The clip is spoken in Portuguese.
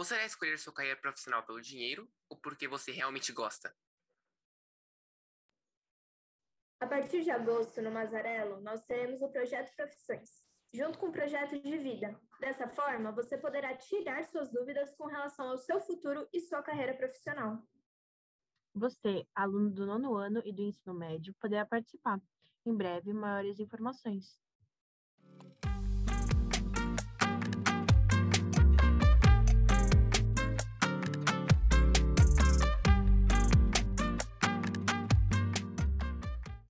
Você irá escolher sua carreira profissional pelo dinheiro ou porque você realmente gosta? A partir de agosto, no Mazarelo, nós teremos o Projeto Profissões, junto com o Projeto de Vida. Dessa forma, você poderá tirar suas dúvidas com relação ao seu futuro e sua carreira profissional. Você, aluno do nono ano e do ensino médio, poderá participar. Em breve, maiores informações.